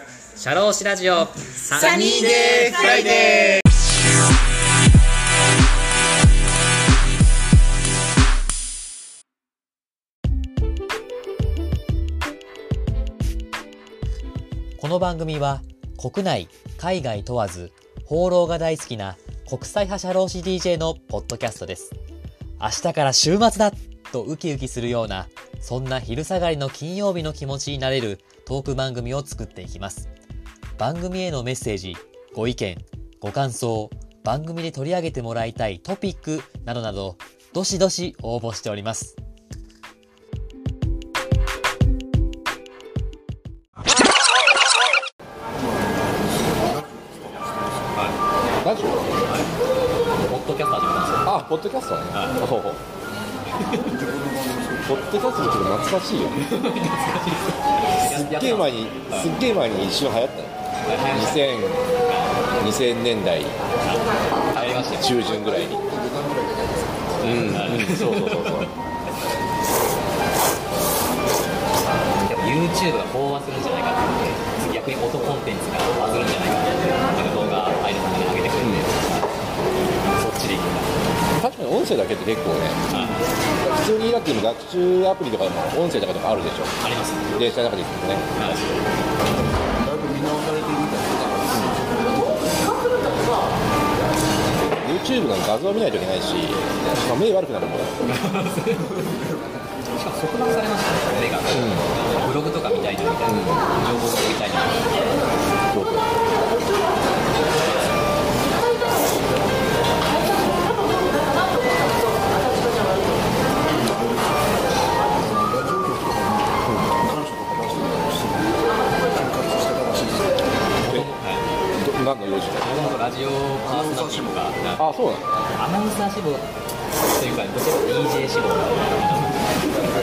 シャローシラジオ。サニーデーフライデー。この番組は国内海外問わず放浪が大好きな国際派社労士 DJ のポッドキャストです。明日から週末だとウキウキするようなそんな昼下がりの金曜日の気持ちになれるトーク番組を作っていきます。番組へのメッセージご意見ご感想番組で取り上げてもらいたいトピックなどなどどしどし応募しております。ラジオ？ポッドキャスト始めましたあ、ポッドキャストね。ほうほうポッドキャストちょっと懐かしいよ。すっげえ前に、すっげえ前に一瞬流行ったの。2000, 2000年代中旬ぐらいに。うん、うん、そうそうそう YouTube が飽和するんじゃないかって。逆に音コンテンツがバズるんじゃないかって確かに音声だけって結構ね、普通にだって今学習アプリとかでも音声とかとかあるでしょ。ありますね電車の中で聞くとね。だいぶ見直されてるみたいな YouTube の画像見ないといけないし、まあ、目悪くなるもん。しかも即断されましたね目が、ブログとか見たいなみたいな、情報が見たいなそうそう。何の用事ラジオパーソナリティとかあ、そうなのアナウンサー志望というかどちらか DJ 志望なん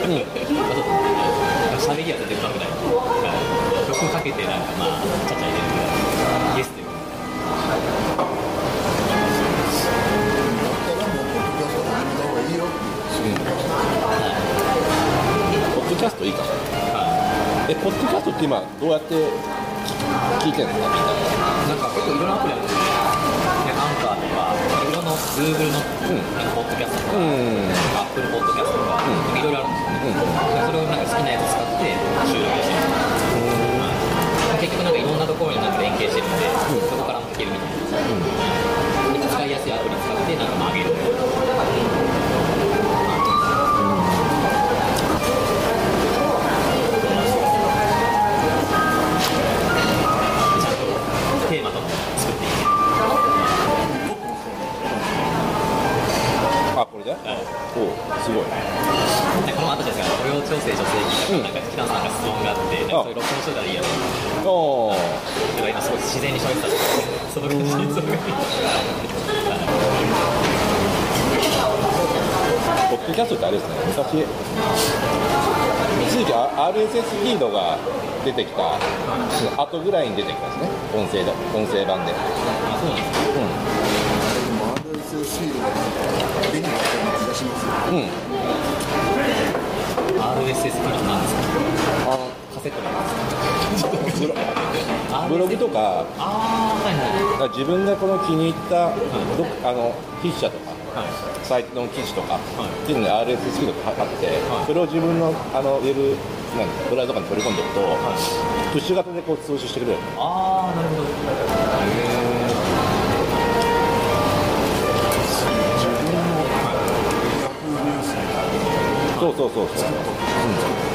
で、まあちょっと喋りは全然うまくない曲かけてなんかまあちゃちゃ入れるぐらいゲストよポッドキャストいいかも。え、ポッドキャストって今、どうやって聞いてんのかみんな。なんか結構いろんなアプリあるんですよね。アンカーとか、いろんな Google の、なんかポッドキャストとか、うん。Apple ポッドキャストとか、いろいろあるんですよね。それをなんか好きなやつ使って収録してる。結局なんかいろんなところになんか連携してるんで、そこからも聞けるみたいな。で使いやすいアプリ使ってなんかまあ上げる。ちゃんとか、キラさんがあって、なんかそういう録音しといたらいいやろ。おーだから今すごい自然に喋ってたんですその感じ、その感じ。ポッドキャストってあれですね、昔、一時期あ RSS フィードが出てきた後ぐらいに出てきたんですね、音声で音声版で。あ、そうなんですか。でも RSS フィードがなんか手にな気がしますようん。うん。RSS フィードなんですか？セットなんですブロかブログとか、あー、はいはい。だから自分がこの気に入ったどっあの筆者とか、はい。サイトの記事とか、い。っていうので RSS フィードがあって、はい。それを自分のあのウェブなんブラウザとかに取り込んでおくと、プッシュ型でこう通知してくれるあー、なるほど。自分のヤフーニュースみたい。なそうそうそうそう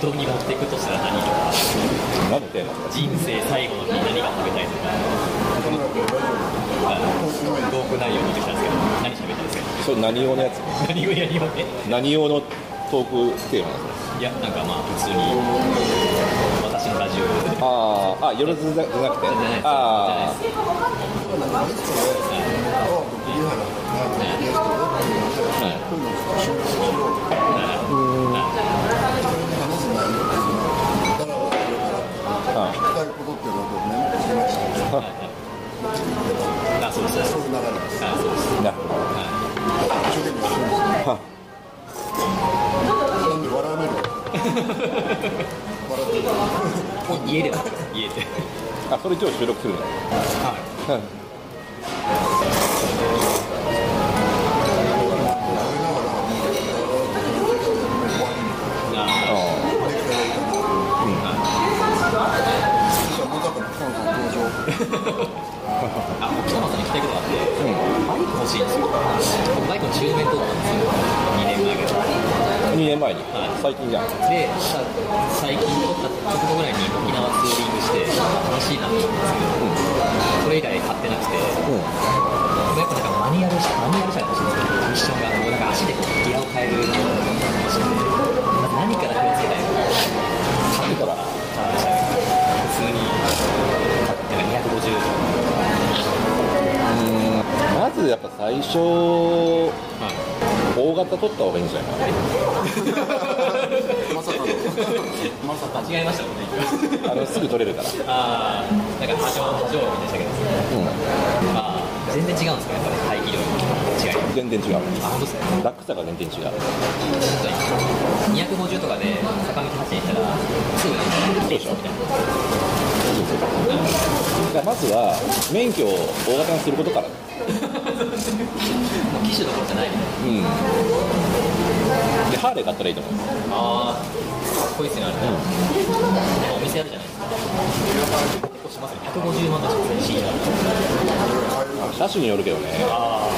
無人島に持っていくとしたら何とかなんでテーマ人生最後の日に何が食べたいとかトーク内容持ってきたんですけど何喋ったんですかそれ何用のやつ何をやりよって何用のトークテーマなんですかいやなんかまあ普通に私のラジオあーあ夜ずじゃなくてあじゃなんかいつかねああかゲストであはいこういうのを収録しようと話す。内容っていうのはだらだらだらあ聞きたいことってなるほど一生懸命してるんです。なんで笑われる笑ってる家では家であそれ今日収録す。るのはいしいんですよ僕バイクの中面通ったんですよ。2年前ぐらい2年前に。はい。最近じゃん。でさ最近撮った直後ぐらいに沖縄ツーリングして楽しいなと思ったんですけど、それ以来買ってなくて。うん。やっぱなんかマニュアル車マニュアル車が欲しいんですよミッションがもうなんか足でこうギアを変えるのが欲しくて何から手をつけたいのか買うから普通になんか250とか。うんまずやっぱ最初大型取った方がいいんじゃないまさかのまさか違えましたもんねかなあのすぐ取れるから。ああなんか波状波状でしたけど。うん。まあ全然違うんですかやっぱり。排気量の違い。全然違う。あ本当ですね。楽さが全然違う。250とかで坂道走りしたらすぐにレースみたいなまずは免許を大型にすることからもう機種どころじゃないみたいなう。ん。でハーレー買ったらいいと思う。ああかっこいいっすねあれね、お店あるじゃないですか結構しますね150万とかしますね C が車種によるけどねああ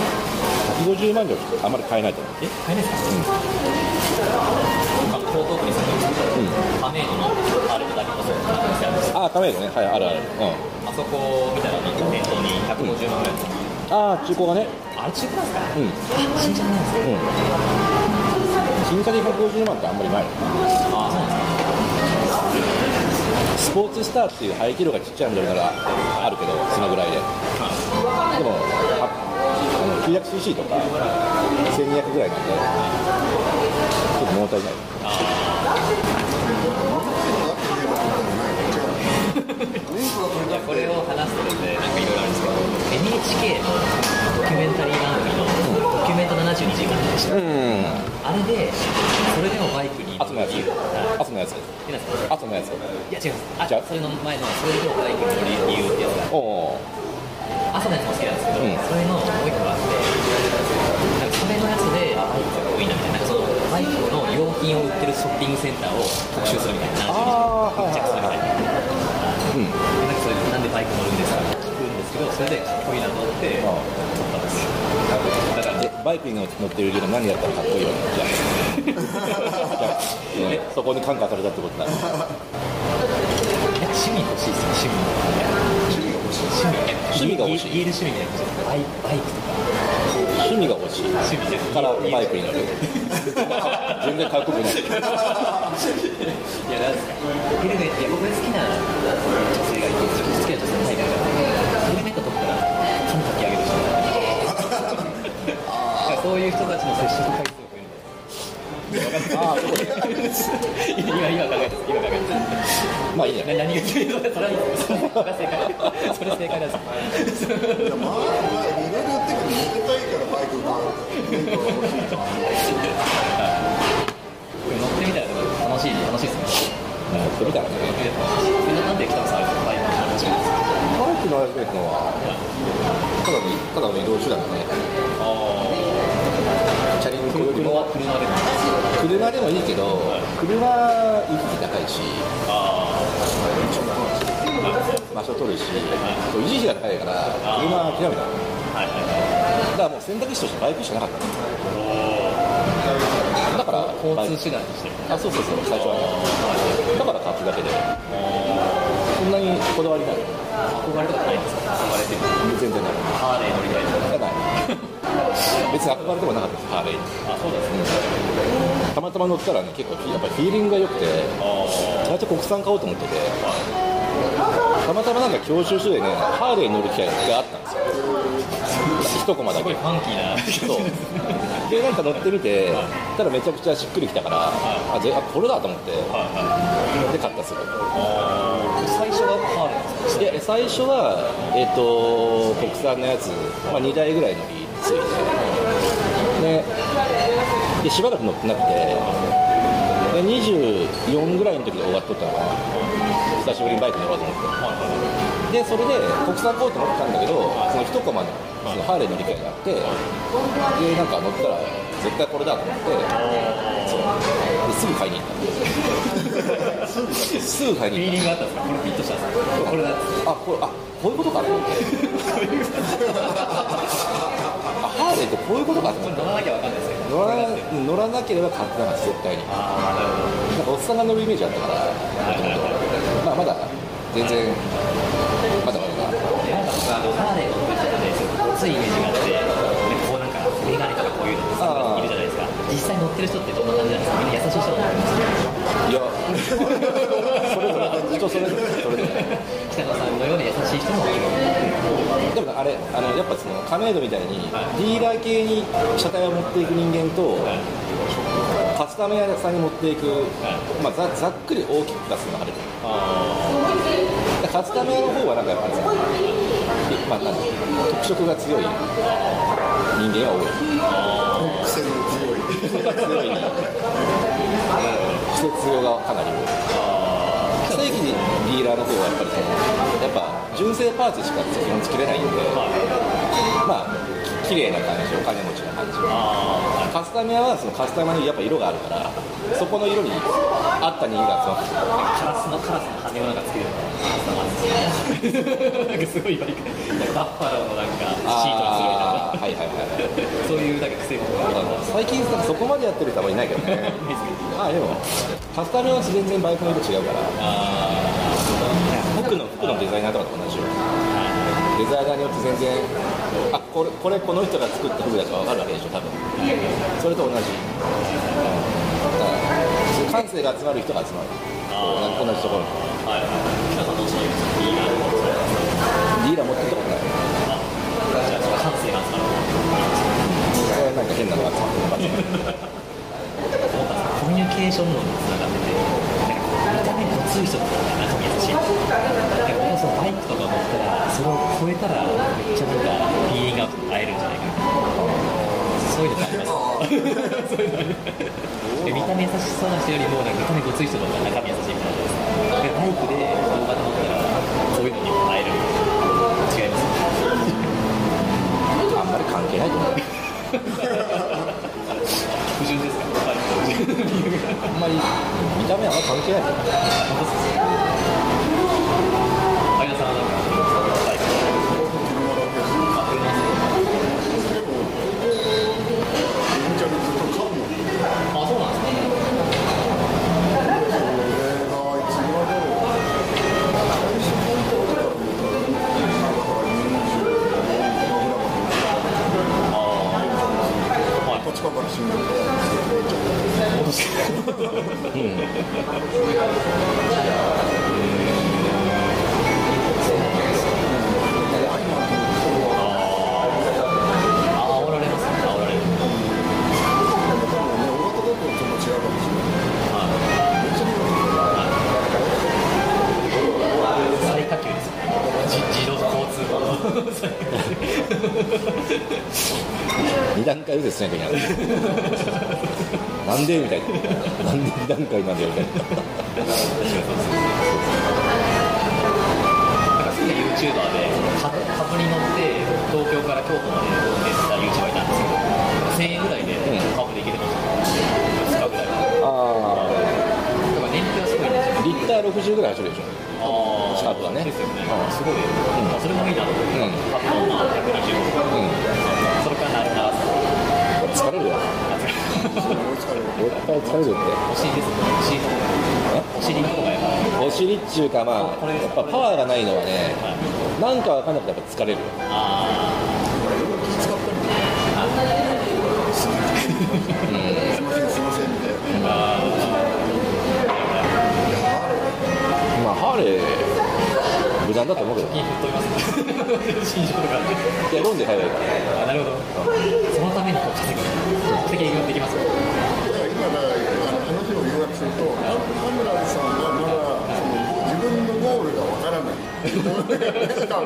150万じゃあんまり買えないと思う。え買えないですか、う。ん、江東区に住んでるん。ですけど、亀戸のあれだけこそお店あるん。ですああ亀戸ねはいあるあるうん。あそこ見たらなん。か店頭に150万ぐらいああ中古がね。あれ中古なん。ですかうん。あ新車なんですねうん新車で150万ってあんまりない。あそうなんですかスポーツスターっていう排気量がちっちゃいモデルならあるけどそのぐらいで。でもはあの 900cc とか1200ぐらいなんでちょっと物足りないこれを話すとでなんかいろいろあるんですけど NHK のドキュメンタリー番組のドキュメント72時間でした。うん。あれでそれでもバイクに朝のやつはい朝のやつえなんですか朝のやつ。いや違いますそれの前のそれでもバイクに乗る理由ってやつが朝のやつも好きなんですけど、うんそれのもう一個があってなんかそれのやつであバイクが多いなみたいななんかそのバイクの用品を売ってるショッピングセンターを特集するみたいなあーはい密着するみたいなうん。でなんかそれでなんでバイク乗るんですか？って聞くんですけどそれでかっこいいなと思って撮あったんですよ。だからでバイクに乗ってる理由が何やったらかっこいいわけじゃあね、そこに感化されたってことだなんか趣味欲しいですね趣味。趣味趣味が欲しい言える趣味みたいなバイバイクとか。趣味が欲しい。趣味じゃからバイクに乗る全然かっこよくないいやなんですかヘルメット僕が好きな女性がいて好きな女性のタイプがヘルメット取ったら髪かき上げる人だからそういう人たちの接触回数を増えるああそうです今今考えてます今考えてますまあいいやな何が言うのそれはいいですそれ正解それ正解ですいやまあまあいろいろ言ってくる乗りたいからバイクが免許が欲しいと乗ってみたらね。みんななんで北野さんバイクの話が好きなんですかバイクの話ですのはただのただの移動手段だね。チャリンコよりも。車でも車でもいいけど、はい車行き来高いし場所取るし、はい維持費が高いから車諦めたの。はいはいだからもう選択肢としてバイクしかなかった。だから交通手段としてあそうそうそう最初はね。だから買っただけでそんなにこだわりない？憧れとかないんですか？憧れてる。全然ない。ハーレー乗りたい。とかない。別に憧れてもなかったですハーレー。にあそうですね。たまたま乗ったらね結構やっぱりフィーリングが良くて最初国産買おうと思っててたまたまなんか教習所でねハーレー乗る機会があったんですよ。一コマだけ。すごいファンキーな。そうでなんか乗ってみてただめちゃくちゃしっくりきたからあぜあこれだと思ってで買ったすぐ最初はハーレーですか？で最初は、えっと国産のやつ、まあ、2台ぐらいのりついてででしばらく乗ってなくてで24ぐらいの時で終わっとったのかな久しぶりにバイク乗ろうと思ってでそれで国産買おうと思ったんだけどその一コマのそのハーレーの理解があってでなんか乗ったら絶対これだと思ってそうですぐ買いに行った すぐ買いに行った。フィーリングがあったんですか？これットしたんですかこれだあこれあこういうことかと思って。あハーレーってこういうことかと思って乗らなきゃわかんないですけど乗ら乗らなければ買ってなかった絶対に。なんかおっさんが乗るイメージあったからもともとまあまだ全然まだまだななんか僕あのハーレー乗ってる人ですごいごついイメージがあってでこうなんかメガネとかこういうのっているじゃないですか。実際乗ってる人ってどんな感じなんですか？みんな優しい人だと思いますいや。それぞれ人それぞれそれぞれ北野さんのような優しい人もいるでもねあれあのやっぱその亀戸みたいにディーラー系に車体を持っていく人間とカスタム屋さんに持っていく、まあ、ざざっくり大きく出すのがあるでカスタム屋の方はなんかやっぱりさ、まあ、なんだ特色が強い人間が多い。癖の強い。強い。季節用がかなり多い。正規ディーラーの方はやっぱりやっぱ純正パーツしか基本作れないんで、まあき綺麗な感じお金持ちな感じ。カスタム屋はそのカスタマーにやっぱ色があるからそこの色に合った人間が集まってカラスのカラスの羽をなんかつけるなんかすごいバイクバッファローのなんかシートにするみたはいはいはいはいそういうなんか癖も最近さそこまでやってる人あんまりいないけどねまあでもカスタム屋は全然バイクの色違うから服の服のデザイナーとかと同じよデザイナーによって全然あこれこれこの人が作った服だと分かるわけでしょ多分。それと同じ。だから感性が集まる人が集まる。同じところに。はい。はい。北さんどうしようい。い。なディーラー持ってったことない。じゃあ感性が集まるなんか変なのが集まってる思ったんですコミュニケーション論につながっててなんかこう見た目ごつい人とか中身優しい人でもそのバイクとか乗ったらそれを超えたらめっちゃなんかフィーリングが合えるんじゃないかなそういうのってありますそういうのありますで見た目優しそうな人よりもなんか見た目ごつい人の方が中身優しいみたいなでバイクで動画で乗ったらそういうのにも会える違いますあんまり関係ないと思う。不純ですか？あんまり見た目は関係ないと思う相田さんはなんかバイク車だけですあ車ですでも電車でずっとうもんあそうなんですね俺がいつぐらいだろう最初買った時からだから25ぐらい立川から新宿あ煽られますね煽られると。ちょっと違うかもしれない別に最下級ですよじ自動交通法の二段階右折しないといけないなんでみたいな。なんで二段階なんでみたいな。なんか好きな YouTuber YouTuber でカカブに乗って東京から京都まで運転した YouTuber いたんですけど1000円ぐらいでうんカブで行けてました、2日ぐらい。だあから燃費はすごいんですよあリッター60ぐらい走るでしょあシャープはねですよね、うんすごい、それもいいなと思って、うん。カブのまあ120うんそれから鳴ら。す疲れるよ絶対疲れるってお尻ですねお尻のお尻の方がやっぱお尻っちゅうかまあやっぱパワーがないのはねなんかわかんなくてやっぱ疲れる。よああ無難だと思うけど。いやロンで買えばいいから。あなるほど。そのためにこう稼ぐ目的ができだか。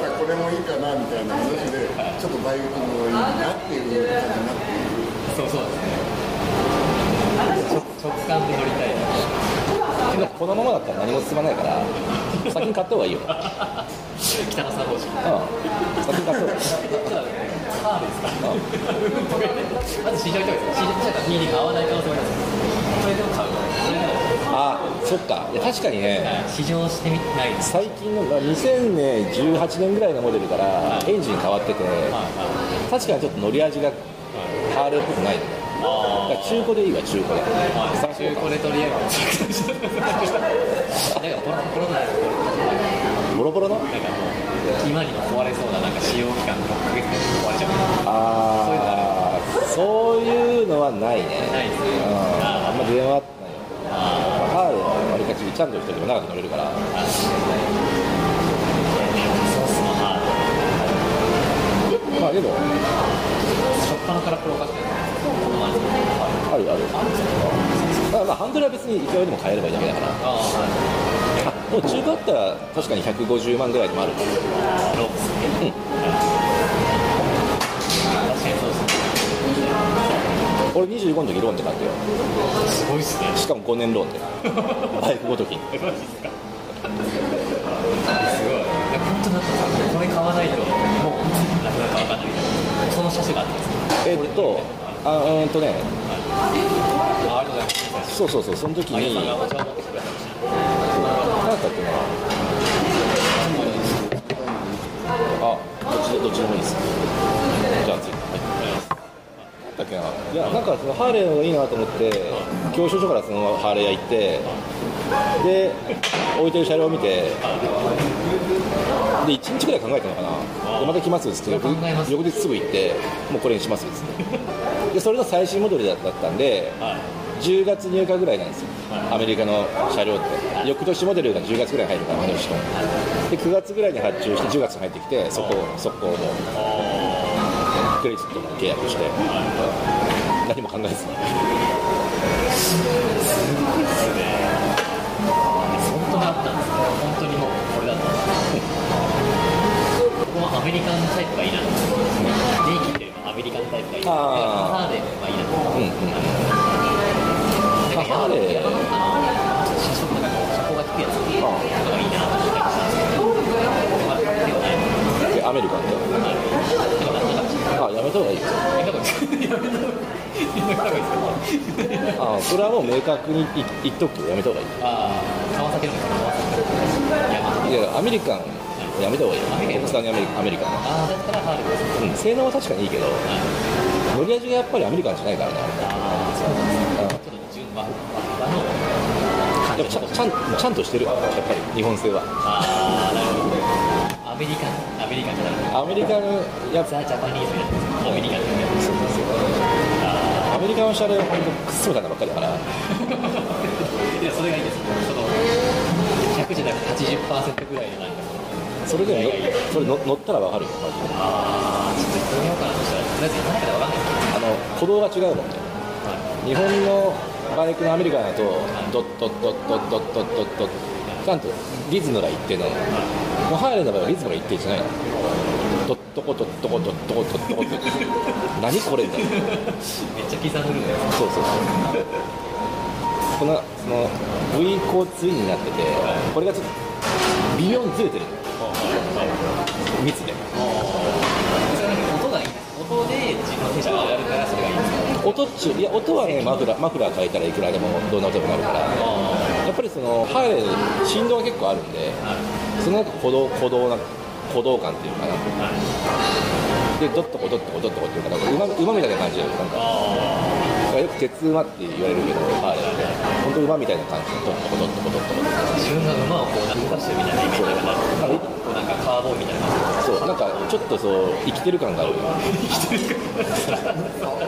らこれもい。い。かなみたい。な話でちょっと大学もい。い。なってい。う感じになってい。るそうそうですね直感で乗りたい。けどこのままだったら何も進まない。から先に買った方がい。い。よ北野さん方式うん先に買った方がい。い。じゃあハーですかまず試乗行ったい。です試乗したら PD が合わない。可能性もありますそれでも買うあそっか。いや確かにね。試乗してみない最近のまあ2018年ぐらいのモデルからエンジン変わってて確かにちょっと乗り味がハーレーっぽくない中古でいいわ中古で。中古でとりあえずなんかボロボロボロボロの？なんかもう今にも壊れそうななんか使用期間6ヶ月で壊れちゃうああそういうのはないね。ないですね。うん。あんま電話ないよあハーレーはわりかちちゃんと一人でも長く乗れるから。まあでも。ー初っ端からプロ化してる。あるあるまあまあハンドルは別にいくらでも変えればいいだけだから。ああはもう中古だったら確かに150万ぐらいでもある。ロー俺25の時ローンで買ったよ。すごいっすね。しかも5年ローンで。バイクごときに。マジですか？すごい。いや本当だったんですよこれ買わないともうなくなるか分かんない。その車種があったんですよえっとあうーんとね。あありがとうございますそうそうそうその時に。何だったっけな。あどっちどっちでもいいです。じゃあ次。はいなんだっけないやなんかそのハーレーの方がいいなと思って教習所からそのハーレー屋行ってで置いてる車両を見てで1日ぐらい考えたのかな。でまた来ますっつって翌日すぐ行ってもうこれにしますっつって。でそれの最新モデルだったんではい10月入荷ぐらいなんですよ、アメリカの車両って、翌年モデルが10月ぐらいに入るから、毎年と。で、9月ぐらいに発注して、10月に入ってきて、そこ、速攻も。う、クレジットも契約して、何も考えずに。本当にあったんですね本当にもうこれだったんですここはアメリカンタイプがいいなと。思って電気っていうのはアメリカンタイプがいいなと。思ってハーレーがいいなと思ってうんうん。まあ、ハーレー、車速が低いやつ。とかがいいなと思ったりしたんですけどまあでもないでアメリカンで。でもなんとかあ、やめた方がいいですよ。あ、それはもう明確に言言っとくけど、やめた方がいい。ああ川崎のいや、アメリカン、やめた方がいい国産にアメリカンアメリカンは。ああだったらハーレーですうん、性能は確かにいいけど、乗り味がやっぱりアメリカンじゃないからね。ああそうですねちょっと順番和のちゃんちゃんとしてる、やっぱり日本製は。ああなるほどアメリカンアメリカンじゃなくてアメリカのやザ・ジャパニーズアメリカンみたいなそうですよアメリカの車両は本当クソみたいなばっかりだから。いやそれがいいですその100じゃなくて80%ぐらいのなんか。それでもよ。それ乗乗ったらわかるよ。マジでああちょっと行ってみようかなとしたらとりあえず行かないから分かんない。あの歩道が違うもんね。日本のバイクのアメリカだとドッドッドッドッドッドッドッドッちゃんとリズムが一定なの。もうハーレーの場合はリズムが一定じゃないの。ドッドコドッドコドッドコドッドコって何これみたいなめっちゃ刻んでるそうそうそう。このその V コーツインになっててこれがちょっと微妙にずれてる。密で。音で自分のテンションが上がるからそれがいいんですか？音っちゅういや音はねマフラーマフラー変えたらいくらでもどんな音になるからそのハーレー振動が結構あるんでそのなんか鼓動鼓動な鼓動感っていうかな。でドッとこドッとこドッとこっていうかなんか馬馬みたいな感じでなんかよく鉄馬って言われるけどハーレーって本当馬みたいな感じでドッとこドッとこドッとこ自分が馬をこう動かしてるみたいなイメージだからこうなんかカーボーイみたいなそうなんかちょっとそう生きてる。感があるあ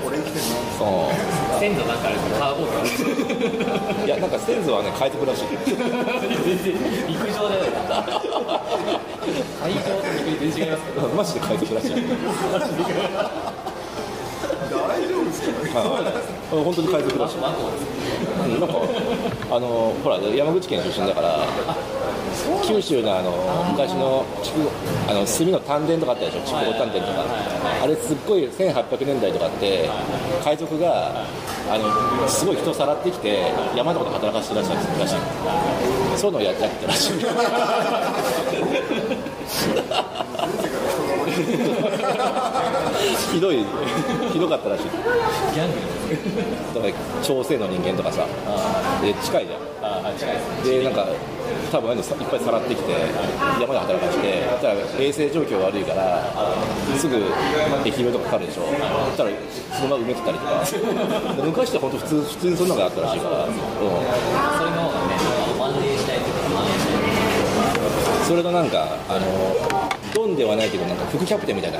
俺生きてるなそう。じ鮮度なんかあるんですかカーボーイがいやなんか先祖はね海賊らしい。全然陸上だよ海上と陸全然違い。ますけどマジで海賊らしい。大丈夫ですかはい。本当に海賊らし。いマンゴーですうんなんかあのほら山口県出身だから九州のあの昔のあの炭の丹田とかあったでしょ。筑後丹田とか。あれすっごい1800年代とかって海賊があのすごい人をさらってきて山のこで働かせてらっしゃるらしい。そういうのをやってたらしい。ひどいひどかったらしい。ギャングだから朝鮮の人間とかさで近いじゃん。ああ近いでなんか多分いっぱいさらってきて山で働かしてたら衛生状況悪いからすぐ疫病とかかかるでしょ。そしたらそのまま埋めてたりとか。昔って本当普通普通にそんなのがあったらしいから、うん、それの方がね蔓延したいというか蔓延したいそれのなんかあのドンではないけどなんか副キャプテンみたいな。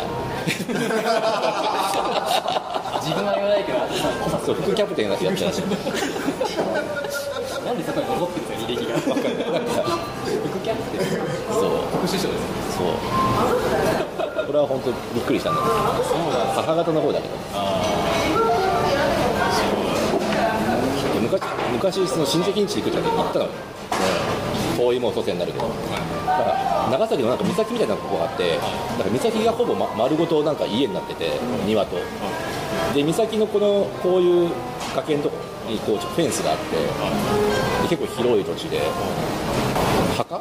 自分は言わないけどそう副キャプテンやってたらしいなんでそこに残ってるんですか履歴が副キャプテン？そう。副首相ですそう。これは本当びっくりしたんだけど。母方の方だけど。で昔昔その親戚ん家行くって行ったの。よ、遠いもう祖先になるけど、だから長崎のなんか岬みたいなとこがあって、だから岬がほぼ、ま、丸ごとなんか家になってて、庭と。で岬のこのこういう崖のとこにこうちょっとフェンスがあって、結構広い土地で。墓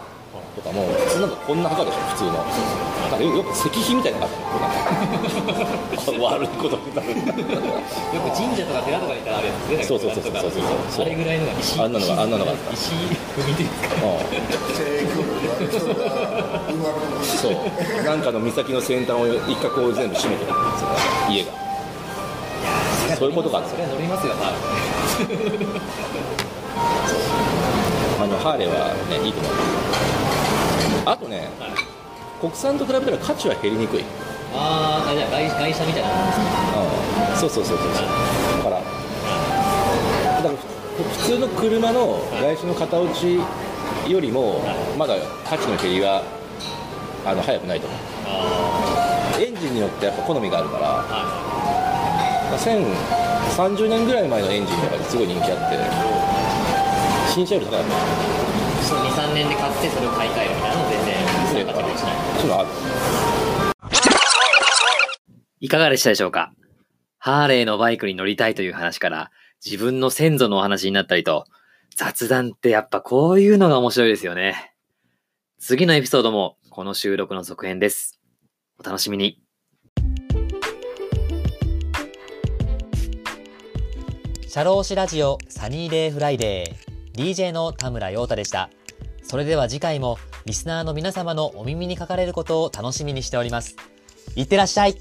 も普通なんかこんな墓でしょ普通の。なんかよよく石碑みたいなのがあっ 悪いことになる。よく神社とか寺とかにいたらあれですね。そうそうそうそうそうそう。あれぐらいのが石。あんなのがあんなのがあった。石踏みですか。そう。なんかの岬の先端を一角を全部閉めてるんですよ家が。そういうことがあるそれは乗りますよはいあのハーレーはねいいと思うあとね国産と比べたら価値は減りにくい。ああじゃあ外外車みたいなもんですかうん。そうそうそうそうだから。だからふ普通の車の外車の型落ちよりもまだ価値の減りはあの早くないと思う。エンジンによってやっぱ好みがあるから、まあ1030年ぐらい前のエンジンとかですごい人気あって新車より高かったそう23年で買ってそれを買い替えるみたいなの全然そういう形でしないそういうのあるいかがでしたでしょうか？ハーレーのバイクに乗りたいという話から、自分の先祖のお話になったりと、雑談ってやっぱこういうのが面白いですよね。次のエピソードもこの収録の続編です。お楽しみに。シャローシラジオサニーデイフライデー DJ の田村陽太でした。それでは次回もリスナーの皆様のお耳にかかれることを楽しみにしております。いってらっしゃい